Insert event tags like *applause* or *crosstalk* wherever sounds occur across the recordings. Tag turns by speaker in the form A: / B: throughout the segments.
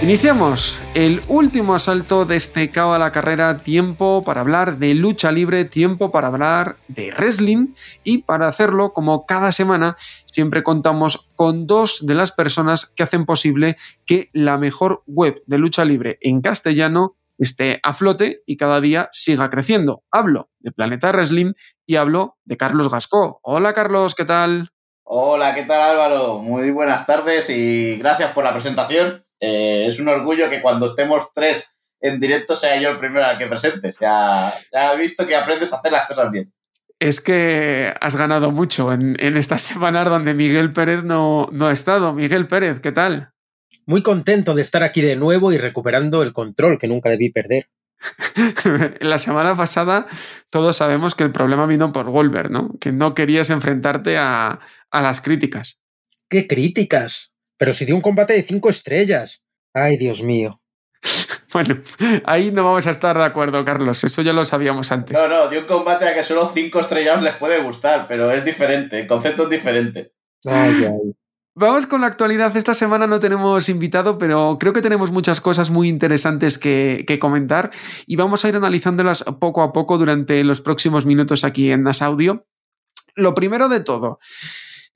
A: Iniciamos el último asalto de este cabo a la carrera, tiempo para hablar de lucha libre, tiempo para hablar de wrestling y para hacerlo, como cada semana, siempre contamos con dos de las personas que hacen posible que la mejor web de lucha libre en castellano esté a flote y cada día siga creciendo. Hablo de Planeta Wrestling y hablo de Carlos Gascó. Hola Carlos, ¿qué tal?
B: Hola, ¿qué tal Álvaro? Muy buenas tardes y gracias por la presentación. Eh, es un orgullo que cuando estemos tres en directo sea yo el primero al que presentes. Ya, ya he visto que aprendes a hacer las cosas bien.
A: Es que has ganado mucho en, en estas semanas donde Miguel Pérez no, no ha estado. Miguel Pérez, ¿qué tal?
C: Muy contento de estar aquí de nuevo y recuperando el control que nunca debí perder. *laughs*
A: la semana pasada todos sabemos que el problema vino por Wolver, ¿no? Que no querías enfrentarte a, a las críticas.
C: ¿Qué críticas? Pero si dio un combate de cinco estrellas. Ay, Dios mío. *laughs*
A: Bueno, ahí no vamos a estar de acuerdo, Carlos. Eso ya lo sabíamos antes.
B: No, no, dio un combate a que solo cinco estrellas les puede gustar, pero es diferente, el concepto es diferente.
C: Ay, ay.
A: Vamos con la actualidad. Esta semana no tenemos invitado, pero creo que tenemos muchas cosas muy interesantes que, que, comentar y vamos a ir analizándolas poco a poco durante los próximos minutos aquí en Nas Audio. Lo primero de todo,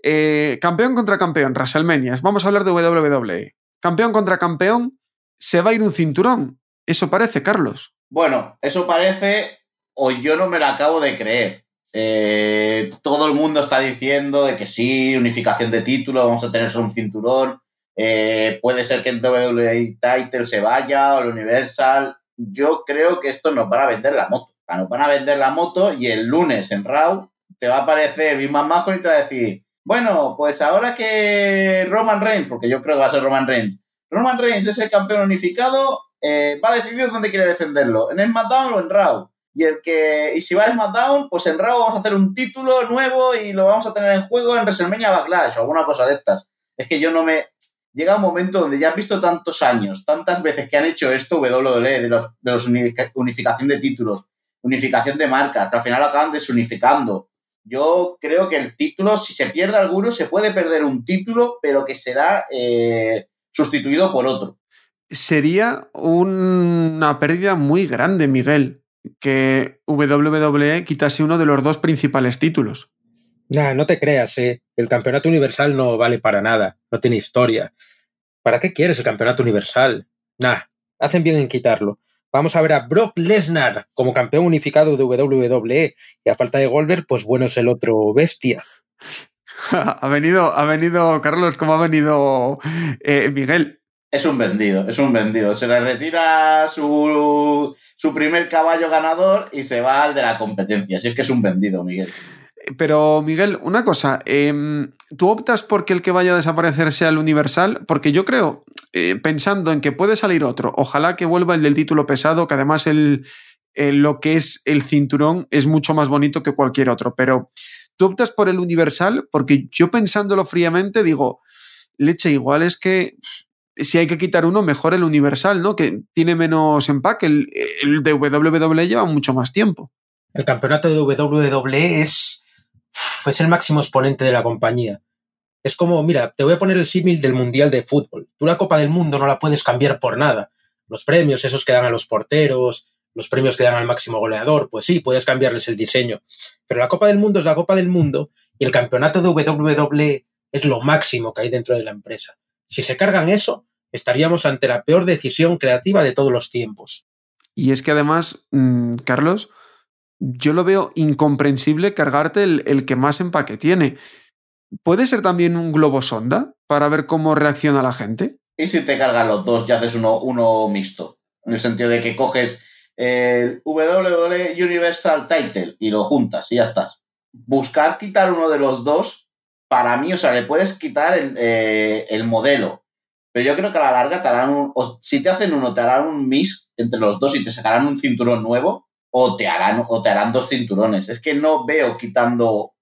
A: eh, campeón contra campeón, WrestleMania. Vamos a hablar de WWE. Campeón contra campeón, se va a ir un cinturón. Eso parece, Carlos.
B: Bueno, eso parece, o yo no me lo acabo de creer. Eh, todo el mundo está diciendo de que sí, unificación de títulos, vamos a tener un cinturón. Eh, puede ser que el WWE Title se vaya o el Universal. Yo creo que esto nos van a vender la moto. Nos van a vender la moto y el lunes en Raw te va a aparecer Big Majo y te va a decir: Bueno, pues ahora que Roman Reigns, porque yo creo que va a ser Roman Reigns, Roman Reigns es el campeón unificado, eh, va a decidir dónde quiere defenderlo: en SmackDown o en Raw. Y el que y si va a SmackDown, pues en Raw vamos a hacer un título nuevo y lo vamos a tener en juego en WrestleMania Backlash o alguna cosa de estas. Es que yo no me llega un momento donde ya has visto tantos años, tantas veces que han hecho esto WWE de los, de los unificación de títulos, unificación de marcas, que al final acaban desunificando. Yo creo que el título, si se pierde alguno, se puede perder un título, pero que será eh, sustituido por otro.
A: Sería una pérdida muy grande, Miguel, que WWE quitase uno de los dos principales títulos.
C: Nah, no te creas, eh. El campeonato universal no vale para nada, no tiene historia. ¿Para qué quieres el campeonato universal? Nah, hacen bien en quitarlo. Vamos a ver a Brock Lesnar como campeón unificado de WWE y a falta de Goldberg, pues bueno es el otro bestia. *laughs*
A: ha venido, ha venido Carlos, como ha venido eh, Miguel.
B: Es un vendido, es un vendido. Se le retira su, su primer caballo ganador y se va al de la competencia. Así es que es un vendido, Miguel.
A: Pero, Miguel, una cosa, eh, ¿tú optas porque el que vaya a desaparecer sea el universal? Porque yo creo, eh, pensando en que puede salir otro, ojalá que vuelva el del título pesado, que además el, lo que es el cinturón es mucho más bonito que cualquier otro, pero tú optas por el universal porque yo pensándolo fríamente digo, leche, igual es que si hay que quitar uno, mejor el universal, ¿no? Que tiene menos empaque, el, el de WWE lleva mucho más tiempo.
C: El campeonato de WWE es es el máximo exponente de la compañía. Es como, mira, te voy a poner el símil del Mundial de Fútbol. Tú la Copa del Mundo no la puedes cambiar por nada. Los premios, esos que dan a los porteros, los premios que dan al máximo goleador, pues sí, puedes cambiarles el diseño. Pero la Copa del Mundo es la Copa del Mundo y el campeonato de WWE es lo máximo que hay dentro de la empresa. Si se cargan eso, estaríamos ante la peor decisión creativa de todos los tiempos.
A: Y es que además, mmm, Carlos, yo lo veo incomprensible cargarte el, el, que más empaque tiene. ¿Puede ser también un globo sonda para ver cómo reacciona la gente?
B: ¿Y si te cargan los dos y haces uno, uno mixto? En el sentido de que coges el WWE Universal Title y lo juntas y ya estás. Buscar quitar uno de los dos, para mí, o sea, le puedes quitar el, eh, el modelo, pero yo creo que a la larga te harán un, o si te hacen uno, te harán un mix entre los dos y te sacarán un cinturón nuevo, o te harán, o te harán dos cinturones. Es que no veo quitando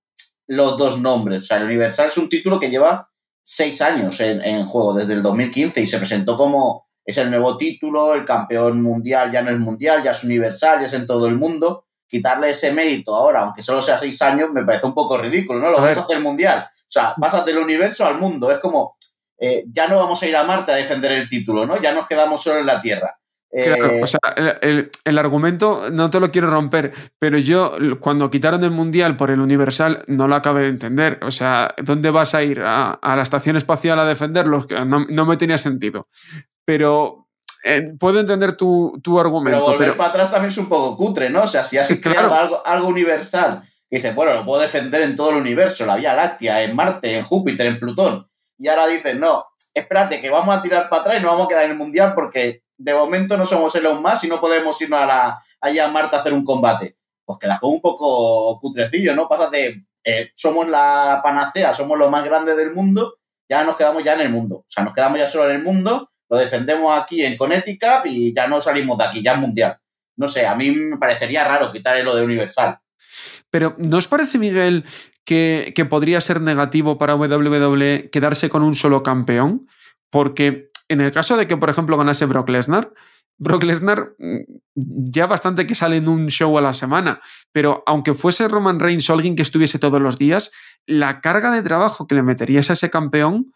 B: los dos nombres. O sea, el Universal es un título que lleva seis años en, en juego, desde el 2015, y se presentó como es el nuevo título, el campeón mundial ya no es mundial, ya es universal, ya es en todo el mundo. Quitarle ese mérito ahora, aunque solo sea seis años, me parece un poco ridículo, ¿no? Lo
A: A
B: vas a hacer mundial. O sea, vas del universo al mundo. Es como, eh, ya no vamos a ir a Marte a defender el título, ¿no? Ya nos quedamos solo en la Tierra. Eh,
A: Claro, o sea, el, el- el argumento no te lo quiero romper, pero yo cuando quitaron el Mundial por el Universal no lo acabé de entender. O sea, ¿dónde vas a ir? ¿A, a la estación espacial a defenderlos? No, no me tenía sentido. Pero eh, puedo entender tu, tu
B: pero
A: argumento.
B: volver
A: Pero,
B: para atrás también es un poco cutre, ¿no? O sea, si has creado
A: claro.
B: algo, algo universal, y dices, bueno, lo puedo defender en todo el universo, la Vía Láctea, en Marte, en Júpiter, en Plutón, y ahora dices, no, espérate, que vamos a tirar para atrás y nos vamos a quedar en el Mundial porque de momento no somos Elon Musk y no podemos irnos a la, allá a a hacer un combate. Pues que la juego un poco cutrecillo, ¿no? Pasa de, eh, somos la panacea, somos los más grandes del mundo, ya nos quedamos ya en el mundo. O sea, nos quedamos ya solo en el mundo, lo defendemos aquí en Connecticut y ya no salimos de aquí, ya es mundial. No sé, a mí me parecería raro quitar lo de Universal.
A: pero ¿no os parece, Miguel, que, que podría ser negativo para WWE quedarse con un solo campeón? Porque en el caso de que, por ejemplo, ganase Brock Lesnar, Brock Lesnar mm, ya bastante que sale en un show a la semana, pero aunque fuese Roman Reigns o alguien que estuviese todos los días, la carga de trabajo que le meterías a ese campeón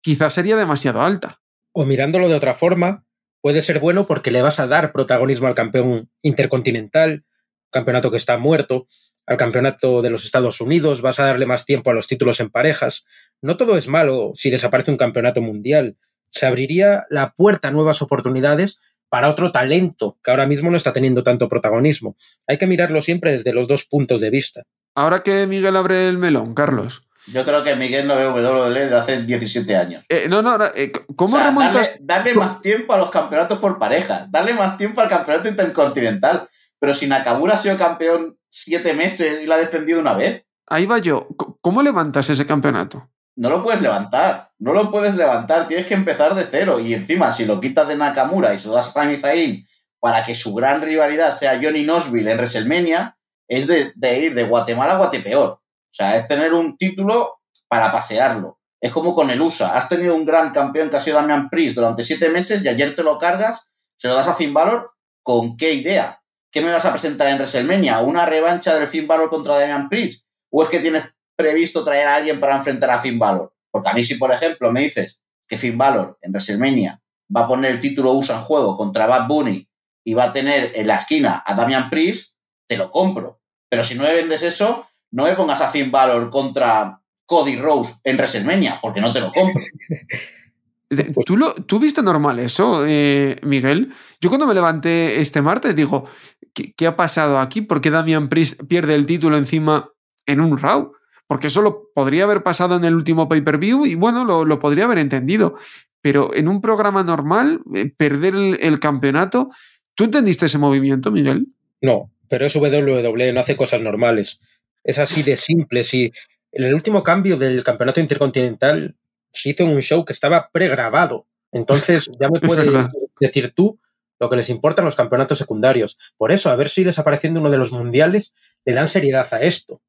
A: quizás sería demasiado alta.
C: O mirándolo de otra forma, puede ser bueno porque le vas a dar protagonismo al campeón intercontinental, campeonato que está muerto, al campeonato de los Estados Unidos, vas a darle más tiempo a los títulos en parejas. No todo es malo si desaparece un campeonato mundial. Se abriría la puerta a nuevas oportunidades para otro talento que ahora mismo no está teniendo tanto protagonismo. Hay que mirarlo siempre desde los dos puntos de vista.
A: Ahora que Miguel abre el melón, Carlos.
B: Yo creo que Miguel no ve WWE desde hace 17 años.
A: Eh, no, no, ahora, eh, ¿cómo
B: O sea,
A: remontas?
B: Darle, darle más tiempo a los campeonatos por parejas, darle más tiempo al campeonato intercontinental. Pero si Nakamura ha sido campeón siete meses y lo ha defendido una vez,
A: Ahí va yo. ¿Cómo levantas ese campeonato?
B: No lo puedes levantar. No lo puedes levantar. Tienes que empezar de cero. Y encima, si lo quitas de Nakamura y se lo das a Sami Zayn para que su gran rivalidad sea Johnny Knoxville en WrestleMania, es de, ir de Guatemala a Guatepeor. O sea, es tener un título para pasearlo. Es como con el USA. Has tenido un gran campeón que ha sido Damian Priest durante siete meses y ayer te lo cargas, se lo das a Finn Balor. ¿Con qué idea? ¿Qué me vas a presentar en WrestleMania? ¿Una revancha del Finn Balor contra Damian Priest? ¿O es que tienes previsto traer a alguien para enfrentar a Finn Balor? Porque a mí si, por ejemplo, me dices que Finn Balor en WrestleMania va a poner el título USA en juego contra Bad Bunny y va a tener en la esquina a Damian Priest, te lo compro. Pero si no me vendes eso, no me pongas a Finn Balor contra Cody Rose en WrestleMania, porque no te lo compro. *laughs*
A: ¿Tú, lo, ¿Tú viste normal eso, eh, Miguel? Yo cuando me levanté este martes digo, ¿qué, qué ha pasado aquí? ¿Por qué Damian Priest pierde el título encima en un Raw? Porque eso lo podría haber pasado en el último pay-per-view y bueno, lo, lo podría haber entendido. Pero en un programa normal, eh, perder el, el campeonato, ¿tú entendiste ese movimiento, Miguel?
C: No, pero es WWE, no hace cosas normales. Es así de simple. Si en el último cambio del campeonato intercontinental se hizo en un show que estaba pregrabado. Entonces ya me *laughs*
A: Es
C: puedes decir tú lo que les importan los campeonatos secundarios. Por eso, a ver si desapareciendo uno de los mundiales le dan seriedad a esto.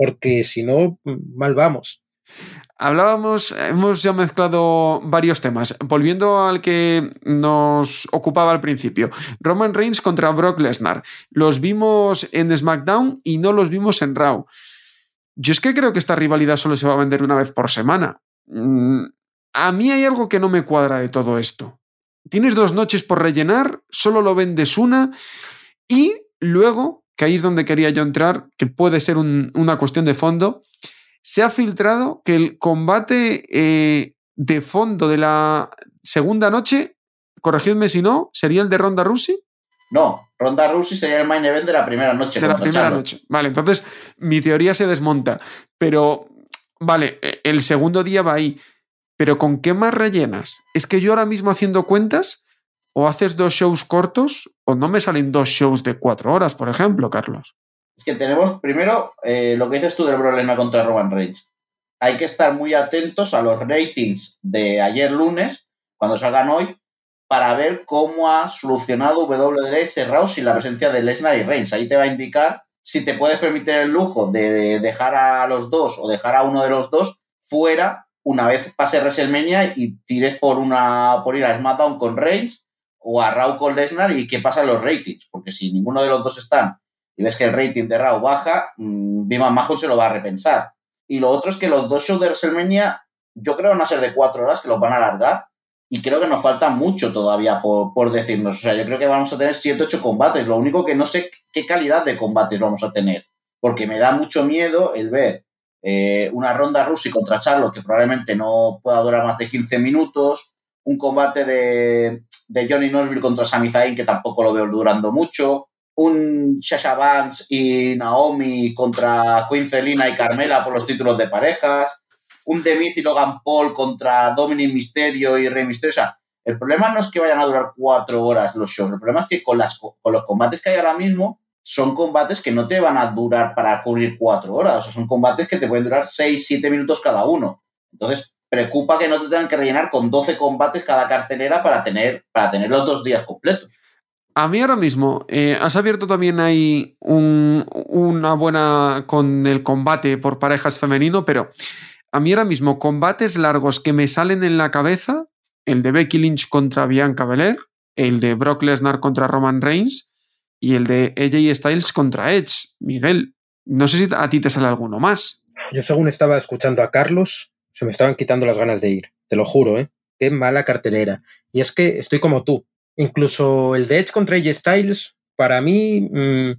C: Porque si no, mal vamos.
A: Hablábamos, hemos ya mezclado varios temas. Volviendo al que nos ocupaba al principio. Roman Reigns contra Brock Lesnar. Los vimos en SmackDown y no los vimos en Raw. Yo es que creo que esta rivalidad solo se va a vender una vez por semana. Mm, A mí hay algo que no me cuadra de todo esto. Tienes dos noches por rellenar, solo lo vendes una y luego, que ahí es donde quería yo entrar, que puede ser un- una cuestión de fondo, se ha filtrado que el combate eh, de fondo de la segunda noche, corregidme si no, sería el de Ronda Rousey
B: No, Ronda Rousey sería el main event de la primera noche.
A: de la primera noche. Vale, entonces mi teoría se desmonta. Pero, vale, eh, el segundo día va ahí. Pero ¿con qué más rellenas? Es que yo ahora mismo haciendo cuentas, o haces dos shows cortos, no me salen dos shows de cuatro horas, por ejemplo, Carlos.
B: Es que tenemos primero eh, lo que dices tú del problema contra Roman Reigns. Hay que estar muy atentos a los ratings de ayer lunes, cuando salgan hoy, para ver cómo ha solucionado WWE ese sin la presencia de Lesnar y Reigns. Ahí te va a indicar si te puedes permitir el lujo de dejar a los dos o dejar a uno de los dos fuera una vez pase WrestleMania y tires por una por ir a SmackDown con Reigns o a Raw con Lesnar y qué pasa en los ratings, porque si ninguno de los dos están y ves que el rating de Raw baja, mmm, Mahon se lo va a repensar. Y lo otro es que los dos shows de WrestleMania yo creo van a ser de cuatro horas, que los van a alargar, y creo que nos falta mucho todavía por, por decirnos. O sea, yo creo que vamos a tener siete, ocho combates. Lo único que no sé qué calidad de combates vamos a tener, porque me da mucho miedo el ver eh, una ronda Rusi contra Charlo que probablemente no pueda durar más de 15 minutos, un combate de, de Johnny Knoxville contra Sami Zayn que tampoco lo veo durando mucho, un Shasha Banks y Naomi contra Queen Celina y Carmela por los títulos de parejas, un Demiz y Logan Paul contra Dominic Mysterio y Rey Mysterio. O sea, el problema no es que vayan a durar cuatro horas los shows, el problema es que con, las, con los combates que hay ahora mismo son combates que no te van a durar para cubrir cuatro horas, o sea, son combates que te pueden durar seis, siete minutos cada uno. Entonces, preocupa que no te tengan que rellenar con 12 combates cada cartelera para tener, para tener los dos días completos.
A: A mí ahora mismo, eh, has abierto también ahí un, una buena con el combate por parejas femenino, pero a mí ahora mismo combates largos que me salen en la cabeza, el de Becky Lynch contra Bianca Belair, el de Brock Lesnar contra Roman Reigns y el de AJ Styles contra Edge. Miguel, no sé si a ti te sale alguno más.
C: Yo según estaba escuchando a Carlos, se me estaban quitando las ganas de ir, te lo juro, ¿eh? Qué mala cartelera. Y es que estoy como tú, Incluso el de Edge contra AJ Styles, para mí, mmm,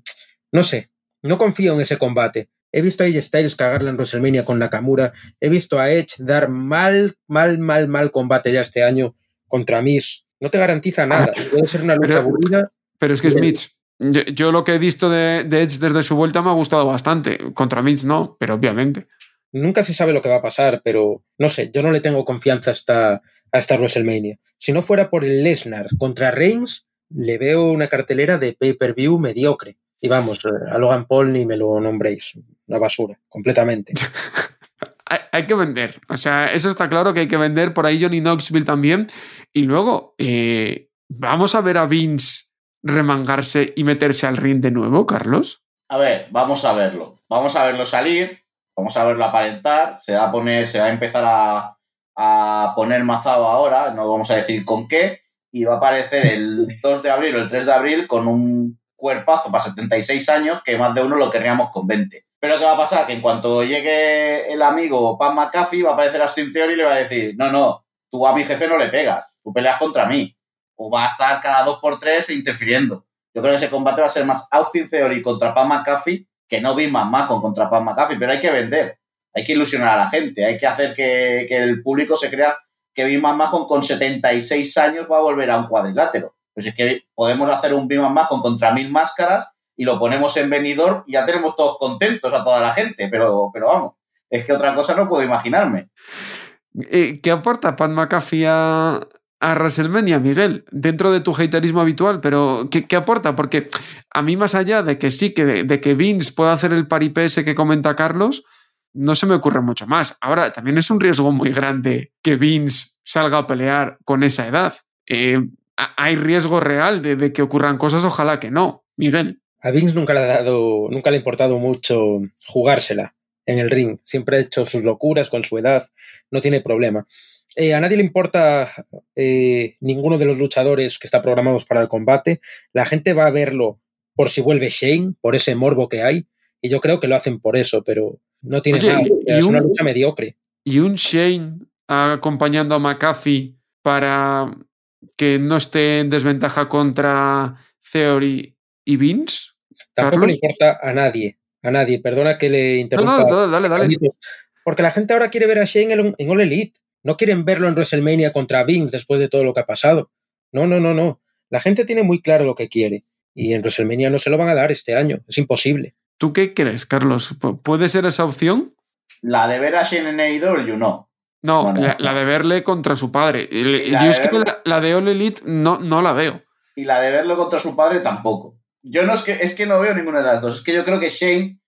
C: no sé, no confío en ese combate. He visto a AJ Styles cagarla en WrestleMania con Nakamura. He visto a Edge dar mal, mal, mal, mal combate ya este año contra Miz. No te garantiza nada. Puede ser una lucha
A: pero,
C: aburrida.
A: Pero es que Smith, yo, yo, lo que he visto de, de, Edge desde su vuelta me ha gustado bastante. Contra Miz no, pero obviamente.
C: Nunca se sabe lo que va a pasar, pero no sé, yo no le tengo confianza hasta, a esta WrestleMania. Si no fuera por el Lesnar contra Reigns, le veo una cartelera de pay-per-view mediocre. Y vamos, a Logan Paul ni me lo nombréis. Una basura, completamente. *laughs*
A: hay, hay, que vender. O sea, eso está claro que hay que vender. Por ahí Johnny Knoxville también. Y luego, eh, ¿vamos a ver a Vince remangarse y meterse al ring de nuevo, Carlos?
B: A ver, vamos a verlo. Vamos a verlo salir. Vamos a verlo aparentar. Se va a poner, se va a empezar a, a poner mazado ahora, no vamos a decir con qué, y va a aparecer el 2 de abril o el 3 de abril con un cuerpazo para 76 años que más de uno lo querríamos con 20. Pero ¿qué va a pasar? Que en cuanto llegue el amigo Pan McAfee va a aparecer Austin Theory y le va a decir, no, no, tú a mi jefe no le pegas, tú peleas contra mí. O va a estar cada dos por tres interfiriendo. Yo creo que ese combate va a ser más Austin Theory contra Pan McAfee que no Big McMahon contra Pan McAfee, pero hay que vender hay que ilusionar a la gente, hay que hacer que, que el público se crea que Big Mahon con 76 años va a volver a un cuadrilátero. Pues es que podemos hacer un Big Mahon contra mil máscaras y lo ponemos en venidor y ya tenemos todos contentos a toda la gente, pero, pero vamos, es que otra cosa no puedo imaginarme.
A: Eh, ¿Qué aporta Pat McAfee a, a WrestleMania, Miguel? Dentro de tu haterismo habitual, pero ¿qué, ¿qué, aporta? Porque a mí, más allá de que sí, que, de, de que Vince pueda hacer el paripé ese que comenta Carlos, no se me ocurre mucho más. Ahora, también es un riesgo muy grande que Vince salga a pelear con esa edad. Eh, hay riesgo real de, de, que ocurran cosas, ojalá que no. Miguel.
C: A Vince nunca le ha dado, nunca le ha importado mucho jugársela en el ring. Siempre ha hecho sus locuras con su edad, no tiene problema. Eh, a nadie le importa eh, ninguno de los luchadores que está programados para el combate. La gente va a verlo por si vuelve Shane, por ese morbo que hay, y yo creo que lo hacen por eso, pero no tiene Oye, nada. Es un, una lucha mediocre.
A: Y un Shane acompañando a McAfee para que no esté en desventaja contra Theory y Vince.
C: Tampoco Carlos? le importa a nadie. A nadie. Perdona que le interrumpa.
A: No, no, dale, dale.
C: Porque la gente ahora quiere ver a Shane en All Elite. No quieren verlo en WrestleMania contra Vince después de todo lo que ha pasado. No, no, no, no. La gente tiene muy claro lo que quiere. Y en WrestleMania no se lo van a dar este año. Es imposible.
A: ¿Tú qué crees, Carlos? ¿Puede ser esa opción?
B: La de ver a Shane en AEW, no.
A: No, bueno, la, la, de verle contra su padre. Y, y yo es que la, la, de All Elite no, no la veo.
B: Y la de verlo contra su padre tampoco. Yo no es que, es que no veo ninguna de las dos. Es que yo creo que Shane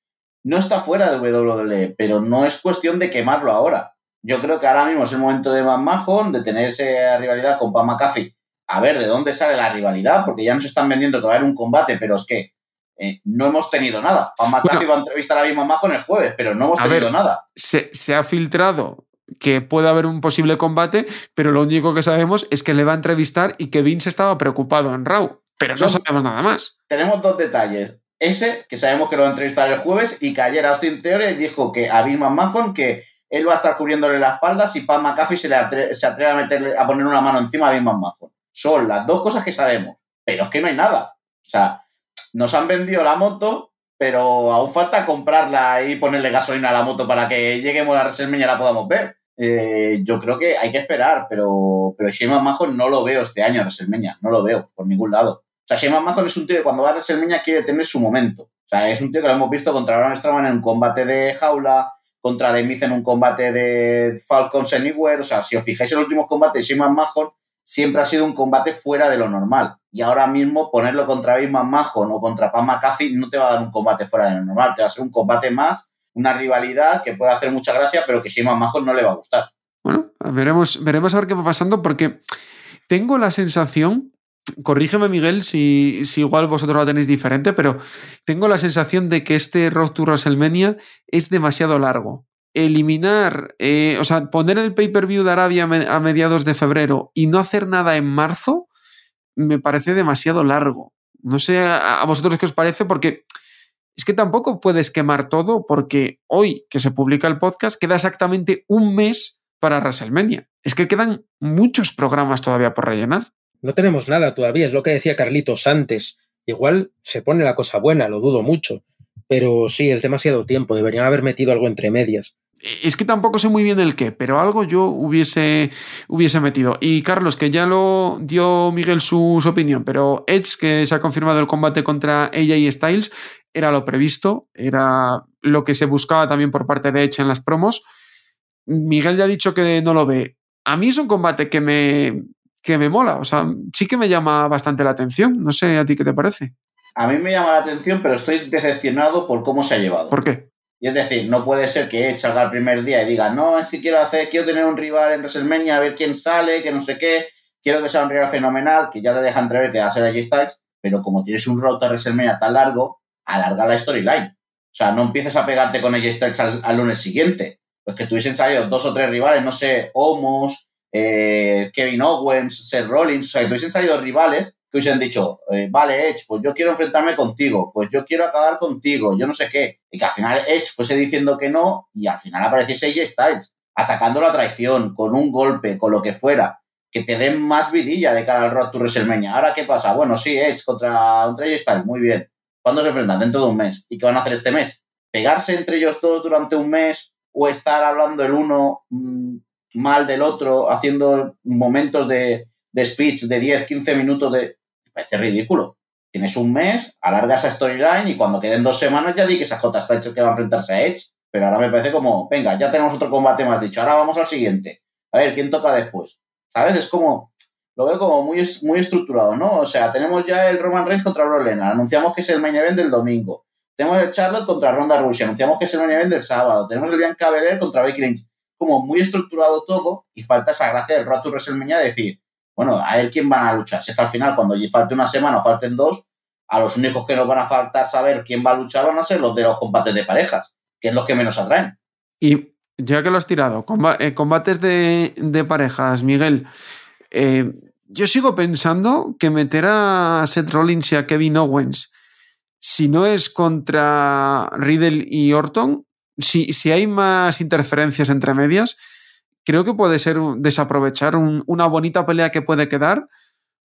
B: no está fuera de WWE, pero no es cuestión de quemarlo ahora. Yo creo que ahora mismo es el momento de McMahon de tener esa rivalidad con Pam McAfee. A ver de dónde sale la rivalidad, porque ya nos están vendiendo que va a haber un combate, pero es que eh, no hemos tenido nada. Pam McAfee va a entrevistar a Big McMahon el jueves, pero no hemos tenido ver, nada.
A: Se, se ha filtrado que puede haber un posible combate, pero lo único que sabemos es que le va a entrevistar y que Vince estaba preocupado en Raw, pero no sabemos nada más.
B: Tenemos dos detalles. Ese, que sabemos que lo va a entrevistar el jueves, y que ayer Austin Theory dijo que a Vince McMahon que él va a estar cubriéndole la espalda si Pat McAfee se, le se atreve a, meterle, a poner una mano encima a Vince McMahon. Son las dos cosas que sabemos, pero es que no hay nada. O sea, nos han vendido la moto, pero aún falta comprarla y ponerle gasolina a la moto para que lleguemos a WrestleMania y la podamos ver. Eh, yo creo que hay que esperar, pero, pero McMahon no lo veo este año en WrestleMania, no lo veo por ningún lado. O sea, Shane McMahon es un tío que cuando va a WrestleMania quiere tener su momento. O sea, es un tío que lo hemos visto contra Braun Strowman en un combate de jaula, contra The Miz en un combate de Falcons Anywhere. O sea, si os fijáis en los últimos combates de Shane McMahon, siempre ha sido un combate fuera de lo normal. Y ahora mismo ponerlo contra Vince McMahon o contra Pam McAfee no te va a dar un combate fuera de lo normal, te va a ser un combate más una rivalidad que puede hacer mucha gracia, pero que más Majo no le va a gustar.
A: Bueno, veremos, veremos a ver qué va pasando, porque tengo la sensación, corrígeme Miguel si, si igual vosotros lo tenéis diferente, pero tengo la sensación de que este Road to WrestleMania es demasiado largo. Eliminar, eh, o sea, poner el pay-per-view de Arabia a mediados de febrero y no hacer nada en marzo, me parece demasiado largo. No sé a, a vosotros qué os parece, porque es que tampoco puedes quemar todo porque hoy que se publica el podcast queda exactamente un mes para WrestleMania. Es que quedan muchos programas todavía por rellenar.
C: No tenemos nada todavía, es lo que decía Carlitos antes. Igual se pone la cosa buena, lo dudo mucho. Pero sí, es demasiado tiempo, deberían haber metido algo entre medias.
A: Es que tampoco sé muy bien el qué, pero algo yo hubiese, hubiese metido. Y Carlos, que ya lo dio Miguel su, su opinión, pero Edge, que se ha confirmado el combate contra AJ Styles, era lo previsto, era lo que se buscaba también por parte de Edge en las promos. Miguel ya ha dicho que no lo ve. A mí es un combate que me, que me mola, o sea, sí que me llama bastante la atención. No sé a ti qué te parece.
B: A mí me llama la atención, pero estoy decepcionado por cómo se ha llevado.
A: ¿Por qué?
B: Y es decir, no puede ser que salga el primer día y diga, no, es que quiero hacer, quiero tener un rival en WrestleMania, a ver quién sale, que no sé qué, quiero que sea un rival fenomenal, que ya te deja entrever que va a ser allí Styles, pero como tienes un roto a WrestleMania tan largo, alarga la storyline. O sea, no empieces a pegarte con ella Styles al, lunes siguiente. Pues que tuviesen salido dos o tres rivales, no sé, Homos, eh, Kevin Owens, Seth Rollins, o sea, que tuviesen salido rivales que hubiesen dicho, eh, vale, Edge, pues yo quiero enfrentarme contigo, pues yo quiero acabar contigo, yo no sé qué. Y que al final Edge fuese diciendo que no y al final apareciese AJ Styles, atacando la traición, con un golpe, con lo que fuera, que te den más vidilla de cara al Road to WrestleMania. Ahora, ¿qué pasa? Bueno, sí, Edge contra, contra AJ Styles, muy bien. ¿Cuándo se enfrentan? Dentro de un mes. ¿Y qué van a hacer este mes? ¿Pegarse entre ellos dos durante un mes o estar hablando el uno mm, mal del otro, haciendo momentos de, speech de 10, 15 minutos de... Me parece ridículo. Tienes un mes, alarga esa storyline y cuando queden dos semanas ya di que esa J está hecho que va a enfrentarse a Edge. Pero ahora me parece como, venga, ya tenemos otro combate más dicho, ahora vamos al siguiente. A ver, ¿quién toca después? ¿Sabes? Es como, lo veo como muy, muy estructurado, ¿no? O sea, tenemos ya el Roman Reigns contra Brock Lesnar, anunciamos que es el main event del domingo. Tenemos el Charlotte contra Ronda Rousey, anunciamos que es el main del sábado. Tenemos el Bianca Belair contra Becky Lynch. Como muy estructurado todo y falta esa gracia del Rato WrestleMania de decir, bueno, a él quién van a luchar. Si que al final, cuando falte una semana o falten dos, a los únicos que nos van a faltar saber quién va a luchar van a ser los de los combates de parejas, que es los que menos atraen.
A: Y ya que lo has tirado, eh, combates de, de parejas, Miguel, eh, yo sigo pensando que meter a Seth Rollins y a Kevin Owens, si no es contra Riddle y Orton, si, si hay más interferencias entre medias, creo que puede ser desaprovechar una bonita pelea que puede quedar,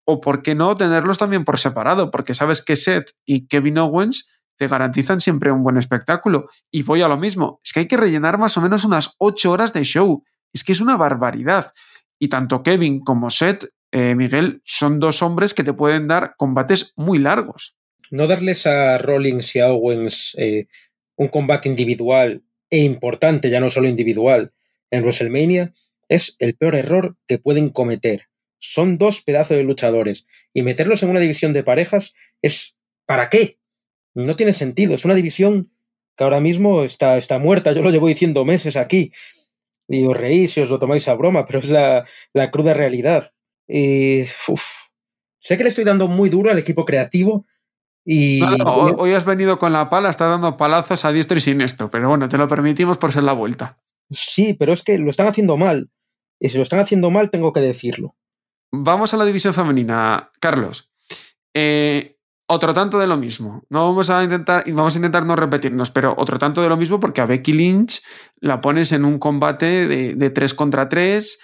A: o por qué no tenerlos también por separado, porque sabes que Seth y Kevin Owens te garantizan siempre un buen espectáculo. Y voy a lo mismo, es que hay que rellenar más o menos unas ocho horas de show. Es que es una barbaridad. Y tanto Kevin como Seth eh, Miguel, son dos hombres que te pueden dar combates muy largos.
C: No darles a Rollins y a Owens eh, un combate individual e importante, ya no solo individual, en WrestleMania, es el peor error que pueden cometer. Son dos pedazos de luchadores y meterlos en una división de parejas es ¿para qué? No tiene sentido. Es una división que ahora mismo está, está muerta. Yo lo llevo diciendo meses aquí. y os reís y os lo tomáis a broma, pero es la, la cruda realidad. Y, sé que le estoy dando muy duro al equipo creativo y...
A: No, no, hoy, hoy has venido con la pala, estás dando palazos a diestro y siniestro, pero bueno, te lo permitimos por ser la vuelta.
C: Sí, pero es que lo están haciendo mal. Y si lo están haciendo mal, tengo que decirlo.
A: Vamos a la división femenina, Carlos. Eh, otro tanto de lo mismo. No vamos a intentar, vamos a intentar no repetirnos, pero otro tanto de lo mismo porque a Becky Lynch la pones en un combate de, de 3 contra 3.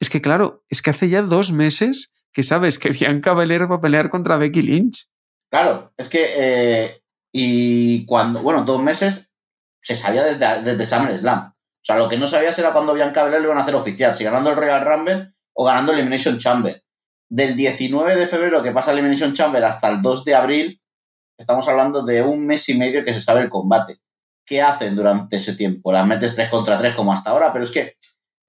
A: Es que claro, es que hace ya dos meses que sabes que Bianca Belair va a pelear contra Becky Lynch.
B: Claro, es que. eh, y cuando. Bueno, dos meses se sabía desde, desde SummerSlam. O sea, lo que no sabías era cuando Bianca Belair lo a hacer oficial, si ganando el Royal Rumble o ganando el Elimination Chamber. Del 19 de febrero que pasa el Elimination Chamber hasta el 2 de abril, estamos hablando de un mes y medio que se sabe el combate. ¿Qué hacen durante ese tiempo? Las metes 3 contra 3 como hasta ahora, pero es que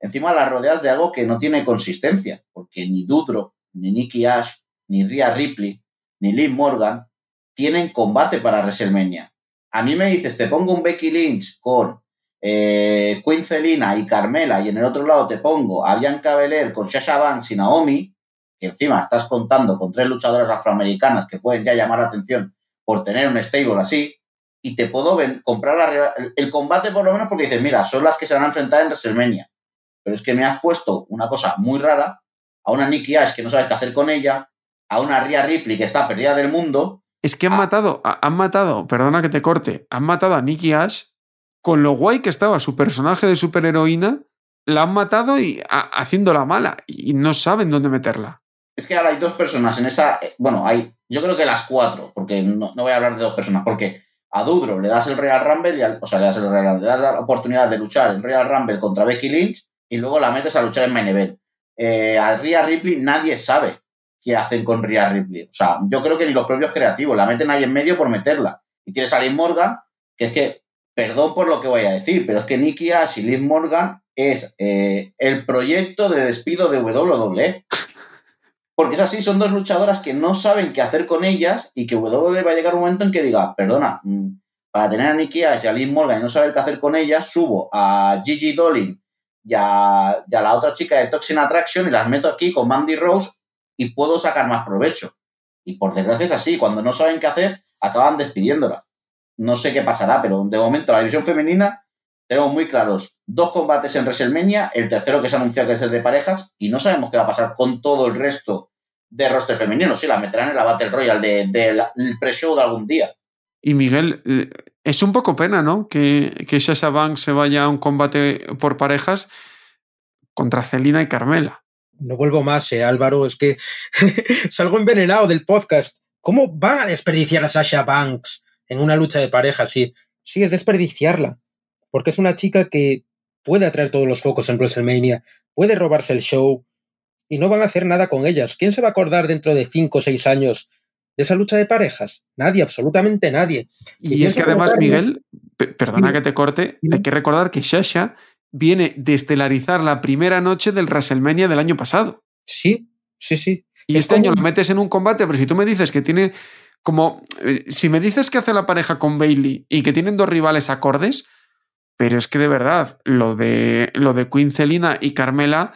B: encima las rodeas de algo que no tiene consistencia, porque ni Dudro, ni Nikki Ash, ni Rhea Ripley, ni Liv Morgan tienen combate para WrestleMania. A mí me dices, te pongo un Becky Lynch con eh, Queen Zelina y Carmela, y en el otro lado te pongo a Bianca Belair con Sasha Banks y Naomi, que encima estás contando con tres luchadoras afroamericanas que pueden ya llamar la atención por tener un stable así, y te puedo comprar la, el, el combate por lo menos porque dices, mira, son las que se van a enfrentar en WrestleMania. Pero es que me has puesto una cosa muy rara, a una Nikki Ash que no sabes qué hacer con ella, a una Rhea Ripley que está perdida del mundo,
A: Es que han matado, a- han matado, perdona que te corte, han matado a Nikki Ash con lo guay que estaba su personaje de superheroína, la han matado y a- haciéndola mala y no saben dónde meterla.
B: es que ahora hay dos personas en esa. eh, Bueno, hay. Yo creo que las cuatro, porque no, no voy a hablar de dos personas, porque a Dudro le das el Real Rumble, y al- o sea, le das el Real Rumble, le das la oportunidad de luchar en Real Rumble contra Becky Lynch y luego la metes a luchar en Main Event. Eh, a Rhea Ripley nadie sabe qué hacen con Rhea Ripley. O sea, yo creo que ni los propios creativos la meten ahí en medio por meterla. Y tienes a Liv Morgan, que es que, perdón por lo que voy a decir, pero es que Nikki Ash y Liv Morgan es eh, el proyecto de despido de WWE. Porque es así, son dos luchadoras que no saben qué hacer con ellas y que WWE va a llegar un momento en que diga, perdona, mm, para tener a Nikki Ash y a Liv Morgan y no saber qué hacer con ellas, subo a Gigi Dolin y a, y a la otra chica de Toxin Attraction y las meto aquí con Mandy Rose y puedo sacar más provecho. Y por desgracia es así, cuando no saben qué hacer, acaban despidiéndola. No sé qué pasará, pero de momento la división femenina tenemos muy claros dos combates en WrestleMania, el tercero que se ha anunciado que es el de parejas, y no sabemos qué va a pasar con todo el resto de roster femenino. Sí, la meterán en la Battle Royale del de, pre-show de algún día.
A: Y Miguel, eh, es un poco pena, ¿no? Que, que Sasha se vaya a un combate por parejas contra Celina y Carmela.
C: No vuelvo más, eh, Álvaro, es que *laughs* salgo envenenado del podcast. ¿Cómo van a desperdiciar a Sasha Banks en una lucha de pareja así? Sí, es desperdiciarla, porque es una chica que puede atraer todos los focos en WrestleMania, puede robarse el show y no van a hacer nada con ellas. ¿Quién se va a acordar dentro de cinco o seis años de esa lucha de parejas? Nadie, absolutamente nadie.
A: Y,
C: Y
A: es que además. Miguel, pe- perdona que te corte, hay que recordar que Sasha viene de estelarizar la primera noche del WrestleMania del año pasado.
C: Sí, sí, sí.
A: Y
C: Es
A: este año la metes en un combate, pero si tú me dices que tiene como. eh, Si me dices que hace la pareja con Bailey y que tienen dos rivales acordes, pero es que de verdad, lo de, lo de Queen Celina y Carmela,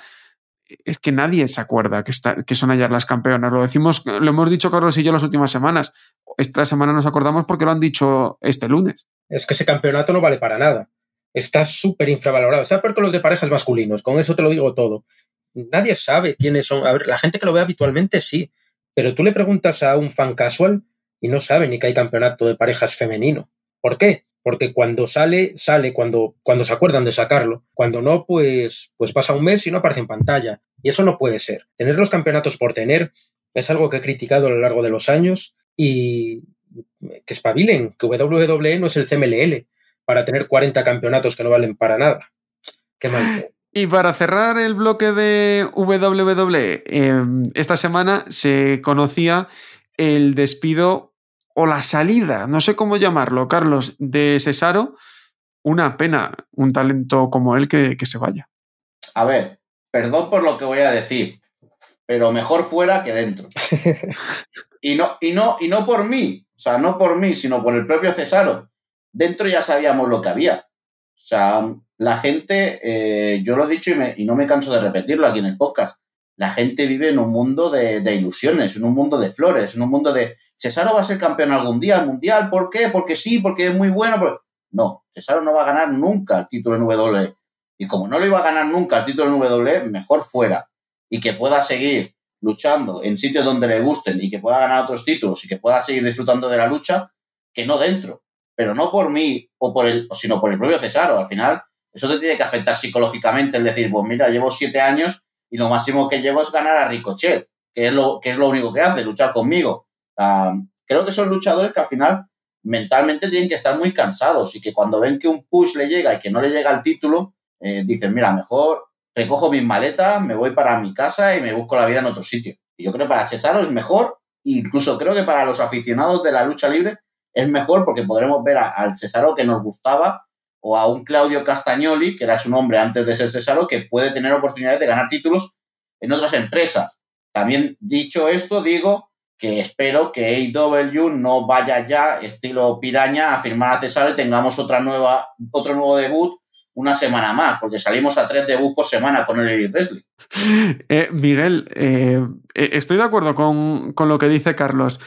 A: es que nadie se acuerda que, está, que son ellas las campeonas. Lo decimos, lo hemos dicho Carlos y yo las últimas semanas. Esta semana nos acordamos porque lo han dicho este lunes.
C: es que ese campeonato no vale para nada. Está súper infravalorado. Está peor que los de parejas masculinos. Con eso te lo digo todo. Nadie sabe quiénes son. A ver, la gente que lo ve habitualmente sí. Pero tú le preguntas a un fan casual y no sabe ni que hay campeonato de parejas femenino. ¿Por qué? Porque cuando sale, sale cuando, cuando se acuerdan de sacarlo. Cuando no, pues, pues pasa un mes y no aparece en pantalla. Y eso no puede ser. Tener los campeonatos por tener es algo que he criticado a lo largo de los años y que espabilen, que WWE no es el CMLL para tener 40 campeonatos que no valen para nada. Qué mal.
A: Y para cerrar el bloque de WWE, eh, esta semana se conocía el despido o la salida, no sé cómo llamarlo, Carlos, de Cesaro. Una pena, un talento como él que, que se vaya.
B: A ver, perdón por lo que voy a decir, pero mejor fuera que dentro. *laughs* Y no, y no, y no por mí, o sea, no por mí, sino por el propio Cesaro. Dentro ya sabíamos lo que había. O sea, la gente, eh, yo lo he dicho y, no me canso de repetirlo aquí en el podcast, la gente vive en un mundo de, ilusiones, en un mundo de flores, en un mundo de Cesaro va a ser campeón algún día, mundial, ¿por qué? Porque sí, porque es muy bueno. No, Cesaro no va a ganar nunca el título en WWE. Y como no lo iba a ganar nunca el título en WWE, mejor fuera. Y que pueda seguir luchando en sitios donde le gusten y que pueda ganar otros títulos y que pueda seguir disfrutando de la lucha, que no dentro. Pero no por mí o por el, sino por el propio Cesaro. Al final, eso te tiene que afectar psicológicamente, el decir, pues mira, llevo siete años y lo máximo que llevo es ganar a Ricochet, que es lo, que es lo único que hace, luchar conmigo. creo que son luchadores que al final mentalmente tienen que estar muy cansados y que cuando ven que un push le llega y que no le llega el título, eh, dicen, mira, mejor recojo mis maletas, me voy para mi casa y me busco la vida en otro sitio. Y yo creo que para Cesaro es mejor, incluso creo que para los aficionados de la lucha libre es mejor porque podremos ver al Cesaro que nos gustaba o a un Claudio Castagnoli, que era su nombre antes de ser Cesaro, que puede tener oportunidades de ganar títulos en otras empresas. También dicho esto, digo que espero que AEW no vaya ya, estilo piraña, a firmar a Cesaro y tengamos otra nueva, otro nuevo debut una semana más, porque salimos a tres debuts por semana con el Elite Wrestling. *laughs*
A: Eh, Miguel, eh, eh, estoy de acuerdo con, lo que dice Carlos,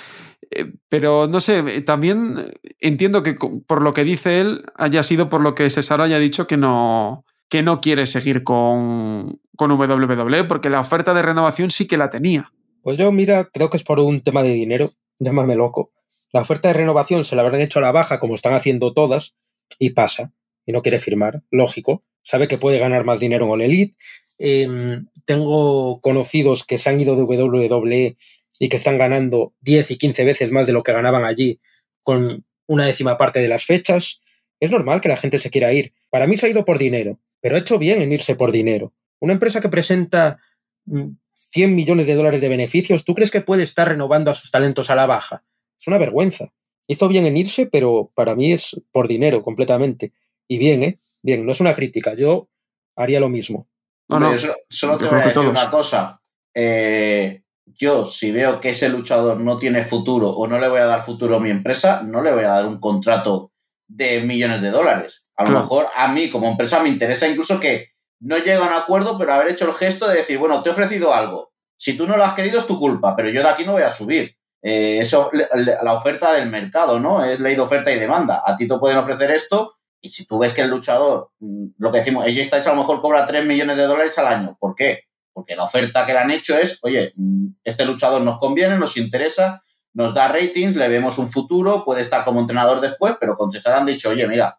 A: pero no sé, también entiendo que por lo que dice él haya sido por lo que César haya dicho que no, que no quiere seguir con, con WWE, porque la oferta de renovación sí que la tenía.
C: Pues yo, mira, creo que es por un tema de dinero, *laughs* llámame loco. La oferta de renovación se la habrán hecho a la baja, como están haciendo todas, y pasa y no quiere firmar, lógico, sabe que puede ganar más dinero el Elite. Em, tengo conocidos que se han ido de WWE y que están ganando 10 y 15 veces más de lo que ganaban allí con una décima parte de las fechas. Es normal que la gente se quiera ir. Para mí se ha ido por dinero, pero ha hecho bien en irse por dinero. Una empresa que presenta 100 mm, millones de dólares de beneficios, ¿tú crees que puede estar renovando a sus talentos a la baja? Es una vergüenza. Hizo bien en irse, pero para mí es por dinero completamente. Y bien, ¿eh? Bien, no es una crítica. Yo haría lo mismo.
B: No, no. solo, te voy a decir una cosa. Eh, yo, si veo que ese luchador no tiene futuro o no le voy a dar futuro a mi empresa, no le voy a dar un contrato de millones de dólares. A lo mejor a mí como empresa me interesa incluso que no llegue a un acuerdo, pero haber hecho el gesto de decir, bueno, te he ofrecido algo. Si tú no lo has querido es tu culpa, pero yo de aquí no voy a subir. Eh, eso, la oferta del mercado, ¿no? Es ley de oferta y demanda. A ti te pueden ofrecer esto y si tú ves que el luchador, mm, lo que decimos, ella está a lo mejor cobra 3 millones de dólares al año. ¿Por qué? Porque la oferta que le han hecho es, oye, mm, este luchador nos conviene, nos interesa, nos da ratings, le vemos un futuro, puede estar como entrenador después, pero con han dicho, oye, mira,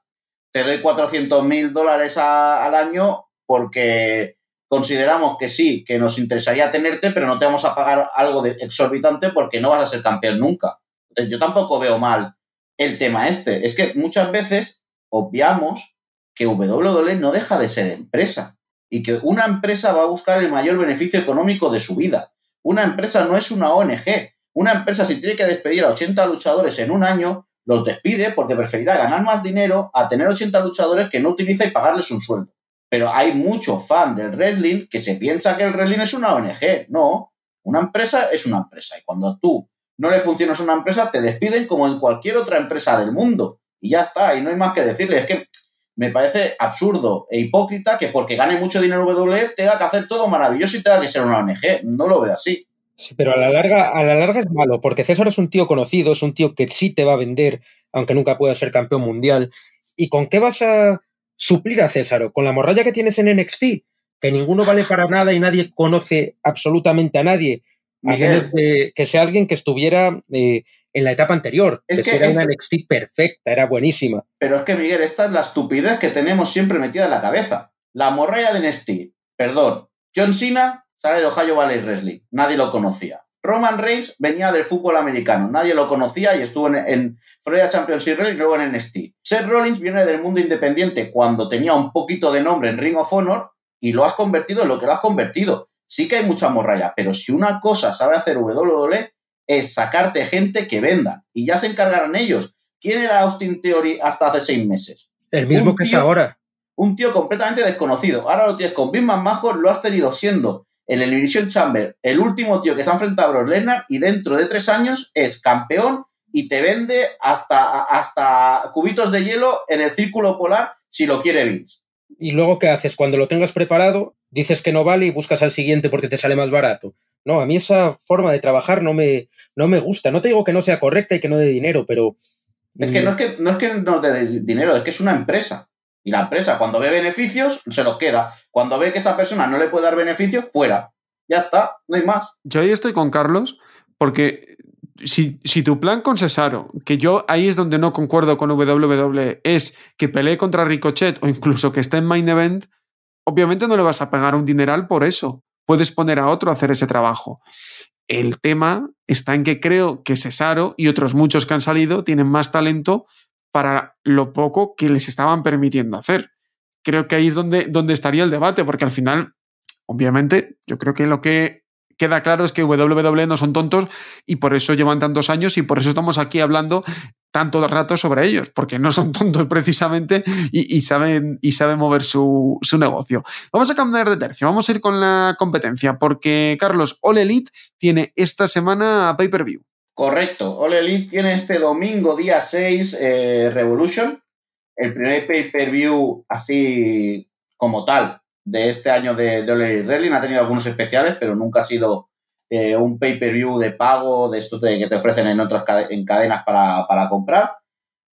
B: te doy 400 mil dólares al año porque consideramos que sí, que nos interesaría tenerte, pero no te vamos a pagar algo de exorbitante porque no vas a ser campeón nunca. Entonces, yo tampoco veo mal el tema este. Es que muchas veces obviamos que WWE no deja de ser empresa y que una empresa va a buscar el mayor beneficio económico de su vida. Una empresa no es una ONG. Una empresa si tiene que despedir a 80 luchadores en un año, los despide porque preferirá ganar más dinero a tener 80 luchadores que no utiliza y pagarles un sueldo. Pero hay mucho fan del wrestling que se piensa que el wrestling es una ONG. No, una empresa es una empresa. Y cuando tú no le funcionas a una empresa, te despiden como en cualquier otra empresa del mundo y ya está, y no hay más que decirle. Es que me parece absurdo e hipócrita que porque gane mucho dinero W tenga que hacer todo maravilloso y tenga que ser una ONG. No lo veo así.
C: Sí, pero a la larga, a la larga es malo, porque César es un tío conocido, es un tío que sí te va a vender, aunque nunca pueda ser campeón mundial. ¿Y con qué vas a suplir a César? ¿Con la morralla que tienes en NXT? Que ninguno vale para nada y nadie conoce absolutamente a nadie. A menos que sea alguien que estuviera eh, en la etapa anterior. Es que, era una NXT perfecta, era buenísima.
B: Pero es que, Miguel, esta es la estupidez que tenemos siempre metida en la cabeza. La morralla de NXT, perdón, John Cena sale de Ohio Valley Wrestling, nadie lo conocía. Roman Reigns venía del fútbol americano, nadie lo conocía y estuvo en, en Florida Championship y luego en NXT. Seth Rollins viene del mundo independiente cuando tenía un poquito de nombre en Ring of Honor y lo has convertido en lo que lo has convertido. Sí que hay mucha morralla, pero si una cosa sabe hacer WWE es sacarte gente que venda y ya se encargarán ellos. ¿Quién era Austin Theory hasta hace seis meses?
C: El mismo que es ahora.
B: Un tío completamente desconocido. Ahora lo tienes con Big Majo, lo has tenido siendo el Elimination Chamber el último tío que se ha enfrentado a Brock Lesnar y dentro de tres años es campeón y te vende hasta, hasta cubitos de hielo en el círculo polar si lo quiere Vince.
C: ¿Y luego qué haces? Cuando lo tengas preparado, dices que no vale y buscas al siguiente porque te sale más barato. No, a mí esa forma de trabajar no me, no me gusta. No te digo que no sea correcta y que no dé dinero, pero...
B: Es que no es que no, es que no dé dinero, es que es una empresa. Y la empresa, cuando ve beneficios, se los queda. Cuando ve que esa persona no le puede dar beneficios, fuera. Ya está, no hay más.
A: Yo ahí estoy con Carlos, porque si, si, tu plan con Cesaro, que yo ahí es donde no concuerdo con WWE, es que pelee contra Ricochet o incluso que esté en Main Event, obviamente no le vas a pagar un dineral por eso. Puedes poner a otro a hacer ese trabajo. El tema está en que creo que Cesaro y otros muchos que han salido tienen más talento para lo poco que les estaban permitiendo hacer. Creo que ahí es donde, donde estaría el debate, porque al final, obviamente, yo creo que lo que queda claro es que WWE no son tontos y por eso llevan tantos años y por eso estamos aquí hablando tanto rato sobre ellos, porque no son tontos precisamente y, saben, y saben mover su, su, negocio. Vamos a cambiar de tercio, vamos a ir con la competencia, porque Carlos, All Elite tiene esta semana pay-per-view.
B: Correcto. All Elite tiene este domingo, día 6, eh, Revolution, el primer pay-per-view así como tal de este año de, de All Elite. Ha tenido algunos especiales, pero nunca ha sido eh, un pay-per-view de pago de estos que te ofrecen en otras en cadenas para, para comprar.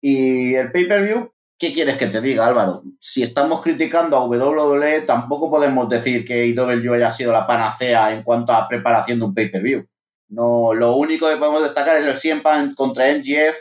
B: Y el pay-per-view, ¿qué quieres que te diga, Álvaro? Si estamos criticando a WWE, tampoco podemos decir que IW haya sido la panacea en cuanto a preparación de un pay-per-view. No, lo único que podemos destacar es el 100 contra MGF,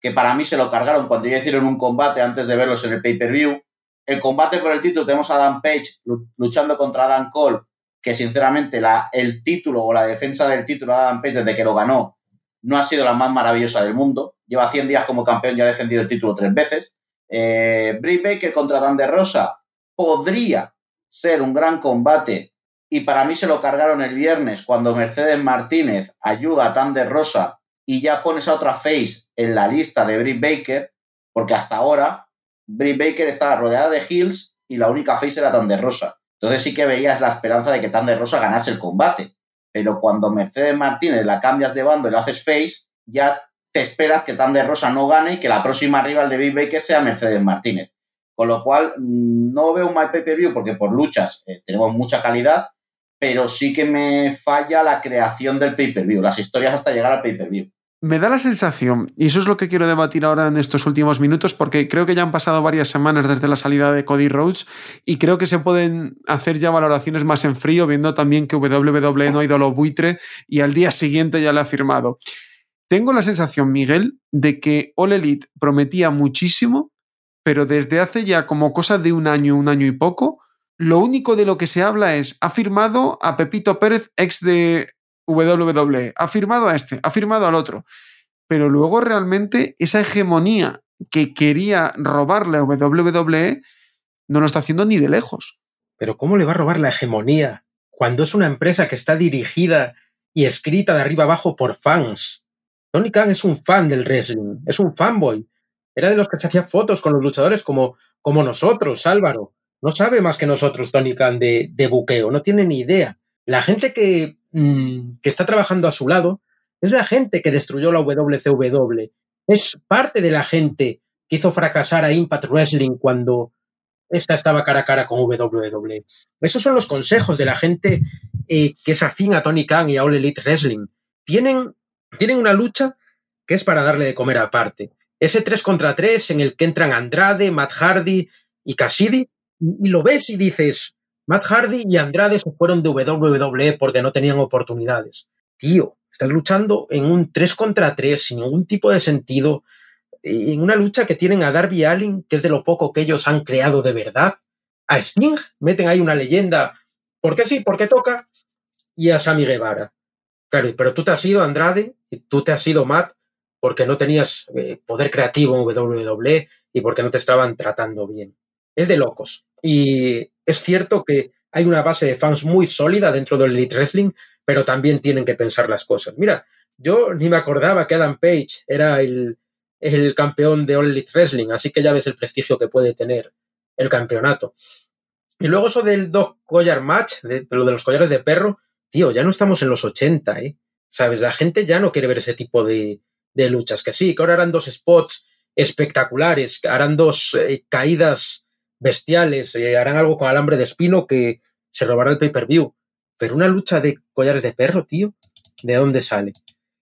B: que para mí se lo cargaron cuando ya hicieron un combate antes de verlos en el pay-per-view. El combate por el título tenemos a Dan Page luchando contra Dan Cole, que sinceramente el título o la defensa del título de Dan Page desde que lo ganó no ha sido la más maravillosa del mundo. Lleva 100 días como campeón y ha defendido el título tres veces. Eh, Baker contra Dan de Rosa podría ser un gran combate y para mí se lo cargaron el viernes cuando Mercedes Martínez ayuda a Thunder Rosa y ya pones a otra face en la lista de Britt Baker, porque hasta ahora Britt Baker estaba rodeada de heels y la única face era Thunder Rosa. Entonces sí que veías la esperanza de que Thunder Rosa ganase el combate. Pero cuando Mercedes Martínez la cambias de bando y lo haces face, ya te esperas que Thunder Rosa no gane y que la próxima rival de Britt Baker sea Mercedes Martínez. Con lo cual, mm, no veo un mal pay-per-view porque por luchas eh, tenemos mucha calidad, pero sí que me falla la creación del pay-per-view, las historias hasta llegar al pay-per-view.
A: Me da la sensación, y eso es lo que quiero debatir ahora en estos últimos minutos, porque creo que ya han pasado varias semanas desde la salida de Cody Rhodes y creo que se pueden hacer ya valoraciones más en frío, viendo también que WWE no ha ido a lo buitre y al día siguiente ya le ha firmado. Tengo la sensación, Miguel, de que All Elite prometía muchísimo, pero desde hace ya como cosa de un año, un año y poco, lo único de lo que se habla es, ha firmado a Pepito Pérez, ex de WWE, ha firmado a este, ha firmado al otro. Pero luego realmente esa hegemonía que quería robarle a WWE no lo está haciendo ni de lejos.
C: Pero ¿cómo le va a robar la hegemonía cuando es una empresa que está dirigida y escrita de arriba abajo por fans? Tony Khan es un fan del wrestling, es un fanboy. Era de los que se hacía fotos con los luchadores como, como nosotros, Álvaro. No sabe más que nosotros Tony Khan de, de buqueo, no tiene ni idea. La gente que, mmm, que está trabajando a su lado es la gente que destruyó la WCW. Es parte de la gente que hizo fracasar a Impact Wrestling cuando esta estaba cara a cara con WWE. Esos son los consejos de la gente eh, que es afín a Tony Khan y a All Elite Wrestling. Tienen, tienen una lucha que es para darle de comer aparte. Ese 3 contra 3 en el que entran Andrade, Matt Hardy y Cassidy y lo ves y dices, Matt Hardy y Andrade se fueron de WWE porque no tenían oportunidades. Tío, estás luchando en un 3 contra 3 sin ningún tipo de sentido, en una lucha que tienen a Darby Allin, que es de lo poco que ellos han creado de verdad. A Sting meten ahí una leyenda, porque sí, porque toca, y a Sammy Guevara. Claro, pero tú te has ido Andrade y tú te has ido Matt porque no tenías eh, poder creativo en WWE y porque no te estaban tratando bien. Es de locos. Y es cierto que hay una base de fans muy sólida dentro del Elite Wrestling, pero también tienen que pensar las cosas. Mira, yo ni me acordaba que Adam Page era el, el campeón de All Elite Wrestling, así que ya ves el prestigio que puede tener el campeonato. Y luego eso del Dog Collar Match, de, lo de los collares de perro, tío, ya no estamos en los 80, ¿eh? ¿Sabes? La gente ya no quiere ver ese tipo de, de luchas. Que sí, que ahora harán dos spots espectaculares, harán dos eh, caídas bestiales, eh, harán algo con alambre de espino que se robará el pay-per-view. Pero una lucha de collares de perro, tío, ¿de dónde sale?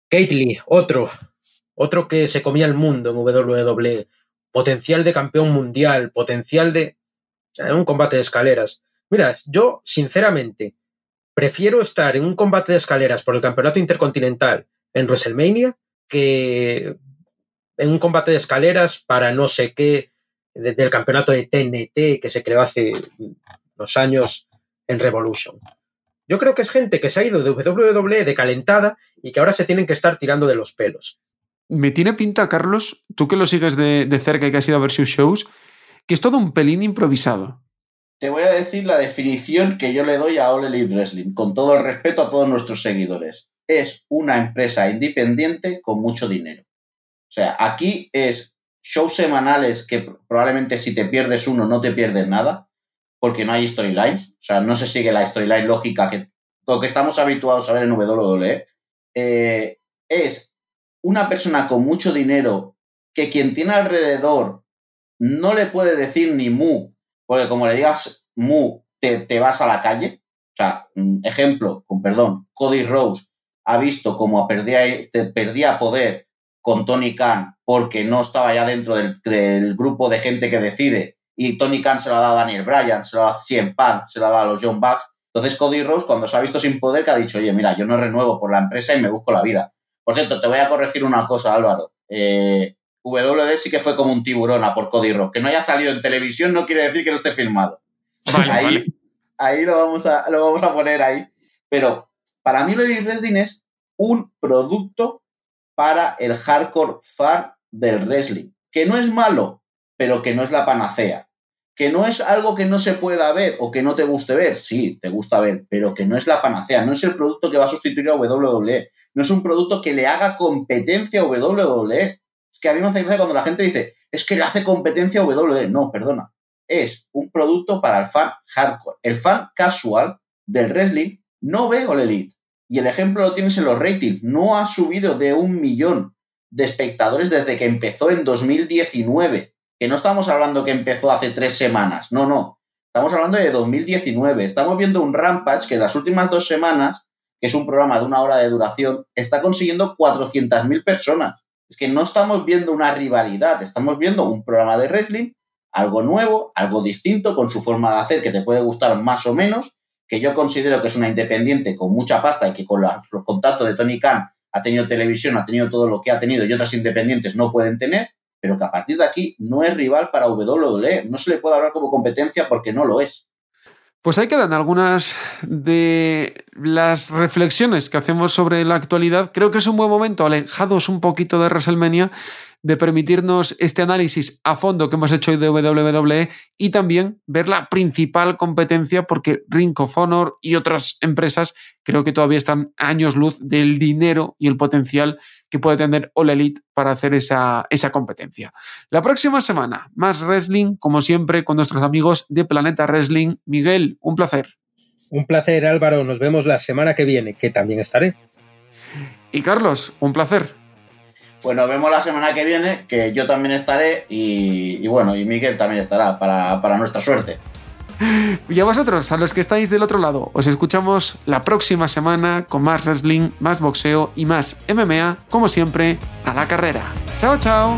C: Kate Lee, otro, otro que se comía el mundo en WWE. Potencial de campeón mundial, potencial de... En un combate de escaleras. Mira, yo, sinceramente, prefiero estar en un combate de escaleras por el campeonato intercontinental en WrestleMania que en un combate de escaleras para no sé qué del campeonato de TNT que se creó hace unos años en Revolution. Yo creo que es gente que se ha ido de WWE de calentada y que ahora se tienen que estar tirando de los pelos.
A: Me tiene pinta, Carlos, tú que lo sigues de, cerca y que has ido a ver sus shows, que es todo un pelín improvisado.
B: Te voy a decir la definición que yo le doy a All Elite Wrestling, con todo el respeto a todos nuestros seguidores. Es una empresa independiente con mucho dinero. O sea, aquí es shows semanales que probablemente si te pierdes uno no te pierdes nada, porque no hay storylines. O sea, no se sigue la storyline lógica que que estamos habituados a ver en WWE. Eh, es una persona con mucho dinero que quien tiene alrededor no le puede decir ni mu, porque como le digas mu, te, vas a la calle. O sea, ejemplo, con perdón, Cody Rose ha visto cómo perdía, perdía poder con Tony Khan porque no estaba ya dentro del, grupo de gente que decide y Tony Khan se lo ha dado a Daniel Bryan, se lo ha dado a CM Punk, se lo ha dado a los John Bucks. Entonces Cody Rose, cuando se ha visto sin poder, que ha dicho, oye, mira, yo no renuevo por la empresa y me busco la vida. Por cierto, te voy a corregir una cosa, Álvaro. Eh, WD sí que fue como un tiburón a por Cody Rose. Que no haya salido en televisión no quiere decir que no esté filmado. ahí, ahí lo, vamos a, lo vamos a poner ahí. Pero para mí Lady Wrestling es un producto para el hardcore fan del wrestling. Que no es malo, pero que no es la panacea. Que no es algo que no se pueda ver o que no te guste ver. Sí, te gusta ver, pero que no es la panacea. No es el producto que va a sustituir a WWE. No es un producto que le haga competencia a WWE. Es que a mí me hace gracia cuando la gente dice, es que le hace competencia a WWE. No, perdona. Es un producto para el fan hardcore. El fan casual del wrestling no ve All Elite. Y el ejemplo lo tienes en los ratings. No ha subido de un millón de espectadores desde que empezó en 2019. Que no estamos hablando que empezó hace tres semanas. No, no. Estamos hablando de 2019. Estamos viendo un Rampage que en las últimas dos semanas, que es un programa de una hora de duración, está consiguiendo 400.000 personas. Es que no estamos viendo una rivalidad, estamos viendo un programa de wrestling, algo nuevo, algo distinto, con su forma de hacer que te puede gustar más o menos, que yo considero que es una independiente con mucha pasta y que con los contactos de Tony Khan ha tenido televisión, ha tenido todo lo que ha tenido y otras independientes no pueden tener, pero que a partir de aquí no es rival para WWE. No se le puede hablar como competencia porque no lo es.
A: Pues ahí quedan algunas de las reflexiones que hacemos sobre la actualidad. Creo que es un buen momento, alejados un poquito de WrestleMania, de permitirnos este análisis a fondo que hemos hecho hoy de WWE y también ver la principal competencia porque Ring of Honor y otras empresas creo que todavía están años luz del dinero y el potencial que puede tener All Elite para hacer esa, esa competencia. La próxima semana, más wrestling, como siempre, con nuestros amigos de Planeta Wrestling. Miguel, un placer.
C: Un placer, Álvaro. Nos vemos la semana que viene, que también estaré.
A: Y Carlos, un placer.
B: Pues nos vemos la semana que viene, que yo también estaré y, bueno, y Miguel también estará para, para nuestra suerte. *laughs*
A: Y a vosotros, a los que estáis del otro lado, os escuchamos la próxima semana con más wrestling, más boxeo y más MMA, como siempre, a la carrera. Chao, chao.